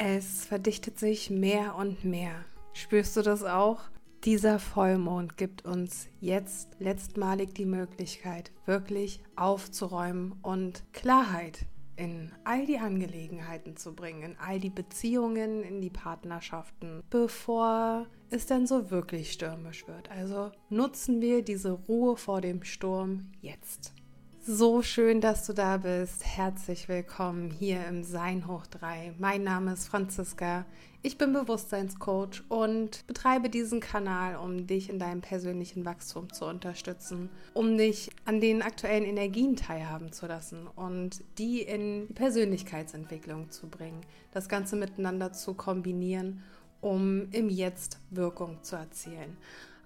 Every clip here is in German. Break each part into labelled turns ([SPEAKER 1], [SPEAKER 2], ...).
[SPEAKER 1] Es verdichtet sich mehr und mehr. Spürst du das auch? Dieser Vollmond gibt uns jetzt letztmalig die Möglichkeit, wirklich aufzuräumen und Klarheit in all die Angelegenheiten zu bringen, in all die Beziehungen, in die Partnerschaften, bevor es dann so wirklich stürmisch wird. Also nutzen wir diese Ruhe vor dem Sturm jetzt. So schön, dass du da bist. Herzlich willkommen hier im Sein hoch 3. Mein Name ist Franziska. Ich bin Bewusstseinscoach und betreibe diesen Kanal, um dich in deinem persönlichen Wachstum zu unterstützen, um dich an den aktuellen Energien teilhaben zu lassen und die in die Persönlichkeitsentwicklung zu bringen, das Ganze miteinander zu kombinieren, um im Jetzt Wirkung zu erzielen.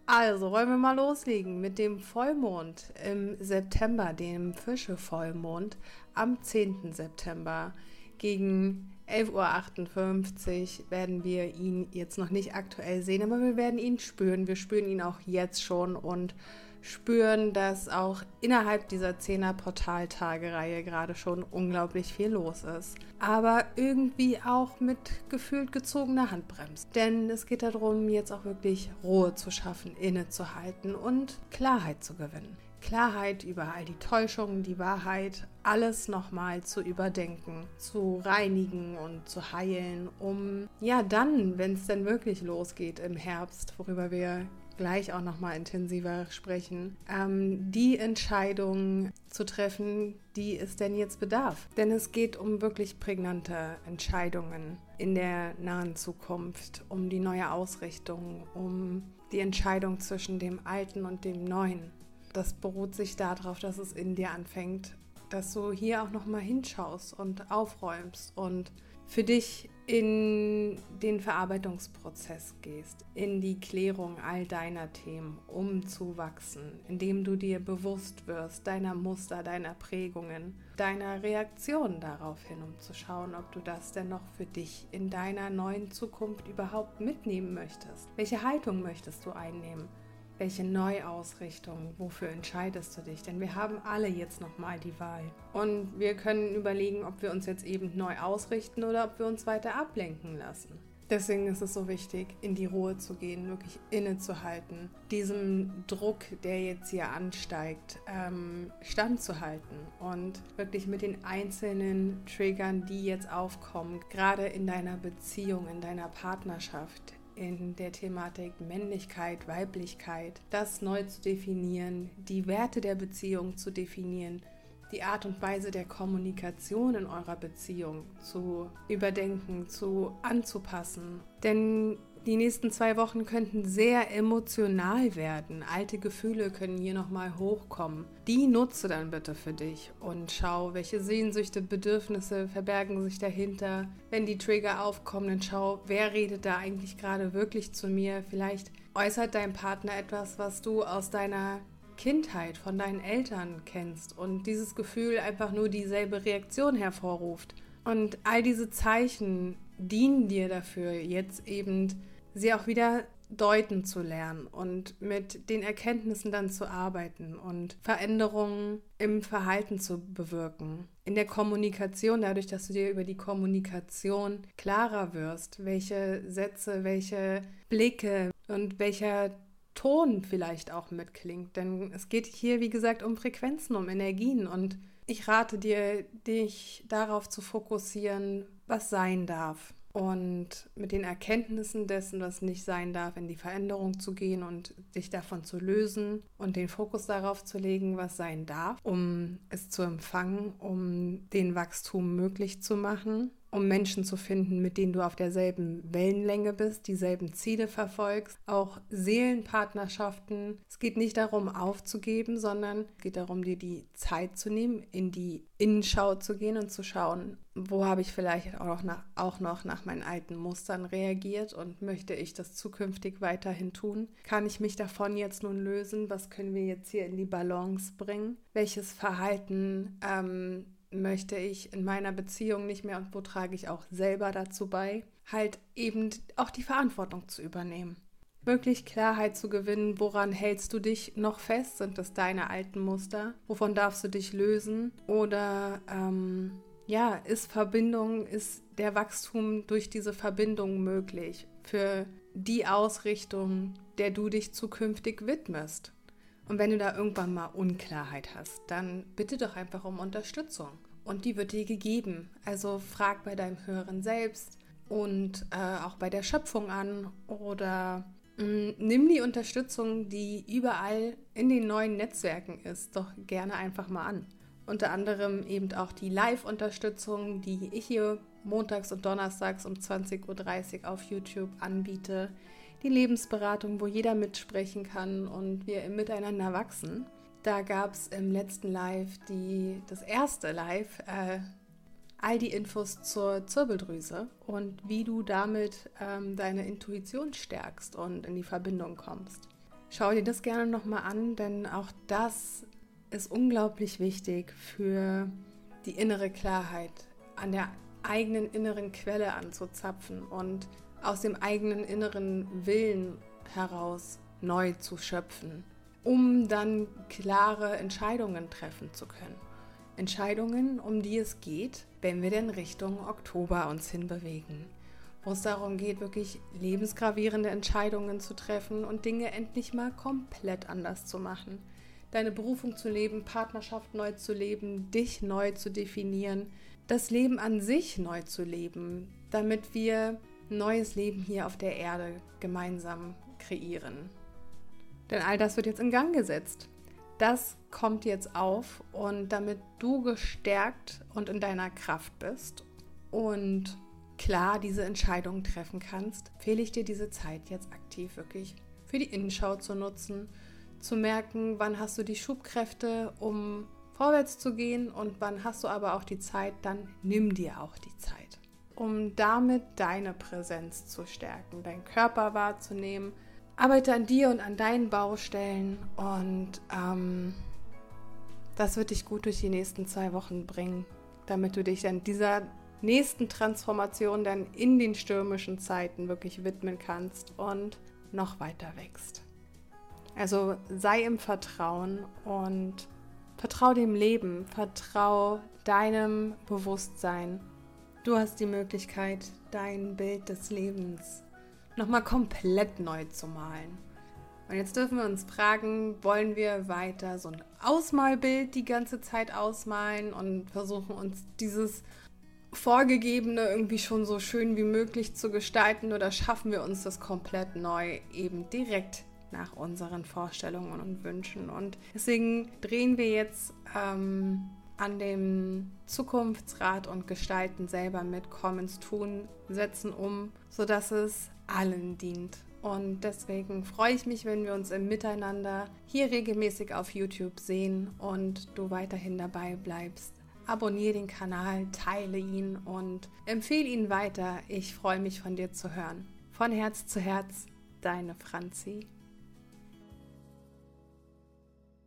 [SPEAKER 1] Also wollen wir mal loslegen mit dem Vollmond im September, dem Fische-Vollmond am 10. September gegen 11.58 Uhr werden wir ihn jetzt noch nicht aktuell sehen, aber wir werden ihn spüren. Wir spüren ihn auch jetzt schon und spüren, dass auch innerhalb dieser 10er Portaltagereihe gerade schon unglaublich viel los ist. Aber irgendwie auch mit gefühlt gezogener Handbremse. Denn es geht darum, jetzt auch wirklich Ruhe zu schaffen, innezuhalten und Klarheit zu gewinnen. Klarheit über all die Täuschungen, die Wahrheit, alles nochmal zu überdenken, zu reinigen und zu heilen, um ja dann, wenn es denn wirklich losgeht im Herbst, worüber wir gleich auch nochmal intensiver sprechen, ähm, die Entscheidung zu treffen, die es denn jetzt bedarf. Denn es geht um wirklich prägnante Entscheidungen in der nahen Zukunft, um die neue Ausrichtung, um die Entscheidung zwischen dem Alten und dem Neuen das beruht sich darauf, dass es in dir anfängt, dass du hier auch nochmal hinschaust und aufräumst und für dich in den Verarbeitungsprozess gehst, in die Klärung all deiner Themen, um zu wachsen, indem du dir bewusst wirst deiner Muster, deiner Prägungen, deiner Reaktionen darauf hin, um zu schauen, ob du das denn noch für dich in deiner neuen Zukunft überhaupt mitnehmen möchtest. Welche Haltung möchtest du einnehmen? Welche Neuausrichtung, wofür entscheidest du dich? Denn wir haben alle jetzt nochmal die Wahl. Und wir können überlegen, ob wir uns jetzt eben neu ausrichten oder ob wir uns weiter ablenken lassen. Deswegen ist es so wichtig, in die Ruhe zu gehen, wirklich innezuhalten, diesem Druck, der jetzt hier ansteigt, ähm, standzuhalten und wirklich mit den einzelnen Triggern, die jetzt aufkommen, gerade in deiner Beziehung, in deiner Partnerschaft, in der Thematik Männlichkeit, Weiblichkeit, das neu zu definieren, die Werte der Beziehung zu definieren, die Art und Weise der Kommunikation in eurer Beziehung zu überdenken, zu anzupassen. Denn die nächsten zwei Wochen könnten sehr emotional werden. Alte Gefühle können hier nochmal hochkommen. Die nutze dann bitte für dich und schau, welche Sehnsüchte, Bedürfnisse verbergen sich dahinter. Wenn die Trigger aufkommen, dann schau, wer redet da eigentlich gerade wirklich zu mir. Vielleicht äußert dein Partner etwas, was du aus deiner Kindheit von deinen Eltern kennst und dieses Gefühl einfach nur dieselbe Reaktion hervorruft. Und all diese Zeichen dienen dir dafür, jetzt eben sie auch wieder deuten zu lernen und mit den Erkenntnissen dann zu arbeiten und Veränderungen im Verhalten zu bewirken. In der Kommunikation, dadurch, dass du dir über die Kommunikation klarer wirst, welche Sätze, welche Blicke und welcher Ton vielleicht auch mitklingt. Denn es geht hier, wie gesagt, um Frequenzen, um Energien und ich rate dir, dich darauf zu fokussieren, was sein darf und mit den Erkenntnissen dessen, was nicht sein darf, in die Veränderung zu gehen und sich davon zu lösen und den Fokus darauf zu legen, was sein darf, um es zu empfangen, um den Wachstum möglich zu machen um Menschen zu finden, mit denen du auf derselben Wellenlänge bist, dieselben Ziele verfolgst, auch Seelenpartnerschaften. Es geht nicht darum, aufzugeben, sondern es geht darum, dir die Zeit zu nehmen, in die Innenschau zu gehen und zu schauen, wo habe ich vielleicht auch noch, nach, auch noch nach meinen alten Mustern reagiert und möchte ich das zukünftig weiterhin tun? Kann ich mich davon jetzt nun lösen? Was können wir jetzt hier in die Balance bringen? Welches Verhalten ähm, möchte ich in meiner Beziehung nicht mehr und wo trage ich auch selber dazu bei, halt eben auch die Verantwortung zu übernehmen. Wirklich Klarheit zu gewinnen, woran hältst du dich noch fest? Sind das deine alten Muster? Wovon darfst du dich lösen? Oder ähm, ja, ist Verbindung, ist der Wachstum durch diese Verbindung möglich für die Ausrichtung, der du dich zukünftig widmest. Und wenn du da irgendwann mal Unklarheit hast, dann bitte doch einfach um Unterstützung. Und die wird dir gegeben. Also frag bei deinem Höheren selbst und äh, auch bei der Schöpfung an oder mh, mm, nimm die Unterstützung, die überall in den neuen Netzwerken ist, doch gerne einfach mal an. Unter anderem eben auch die Live-Unterstützung, die ich hier montags und donnerstags um 20.30 Uhr auf YouTube anbiete. Die Lebensberatung, wo jeder mitsprechen kann und wir miteinander wachsen. Da gab es im letzten Live, die, das erste Live, äh, all die Infos zur Zirbeldrüse und wie du damit ähm, deine Intuition stärkst und in die Verbindung kommst. Schau dir das gerne nochmal an, denn auch das ist unglaublich wichtig für die innere Klarheit, an der eigenen inneren Quelle anzuzapfen und aus dem eigenen inneren Willen heraus neu zu schöpfen, um dann klare Entscheidungen treffen zu können. Entscheidungen, um die es geht, wenn wir denn Richtung Oktober uns hinbewegen, wo es darum geht, wirklich lebensgravierende Entscheidungen zu treffen und Dinge endlich mal komplett anders zu machen deine Berufung zu leben, Partnerschaft neu zu leben, dich neu zu definieren, das Leben an sich neu zu leben, damit wir neues Leben hier auf der Erde gemeinsam kreieren. Denn all das wird jetzt in Gang gesetzt. Das kommt jetzt auf und damit du gestärkt und in deiner Kraft bist und klar diese Entscheidung treffen kannst, fehle ich dir diese Zeit jetzt aktiv wirklich für die Innenschau zu nutzen zu merken, wann hast du die Schubkräfte, um vorwärts zu gehen und wann hast du aber auch die Zeit, dann nimm dir auch die Zeit, um damit deine Präsenz zu stärken, deinen Körper wahrzunehmen. Arbeite an dir und an deinen Baustellen und ähm, das wird dich gut durch die nächsten zwei Wochen bringen, damit du dich dann dieser nächsten Transformation dann in den stürmischen Zeiten wirklich widmen kannst und noch weiter wächst. Also sei im Vertrauen und vertrau dem Leben, vertrau deinem Bewusstsein. Du hast die Möglichkeit, dein Bild des Lebens nochmal komplett neu zu malen. Und jetzt dürfen wir uns fragen, wollen wir weiter so ein Ausmalbild die ganze Zeit ausmalen und versuchen uns dieses Vorgegebene irgendwie schon so schön wie möglich zu gestalten oder schaffen wir uns das komplett neu eben direkt nach unseren Vorstellungen und Wünschen. Und deswegen drehen wir jetzt ähm, an dem Zukunftsrat und Gestalten selber mit, kommen ins Tun, setzen um, sodass es allen dient. Und deswegen freue ich mich, wenn wir uns im Miteinander hier regelmäßig auf YouTube sehen und du weiterhin dabei bleibst. Abonniere den Kanal, teile ihn und empfehle ihn weiter. Ich freue mich von dir zu hören. Von Herz zu Herz, deine Franzi.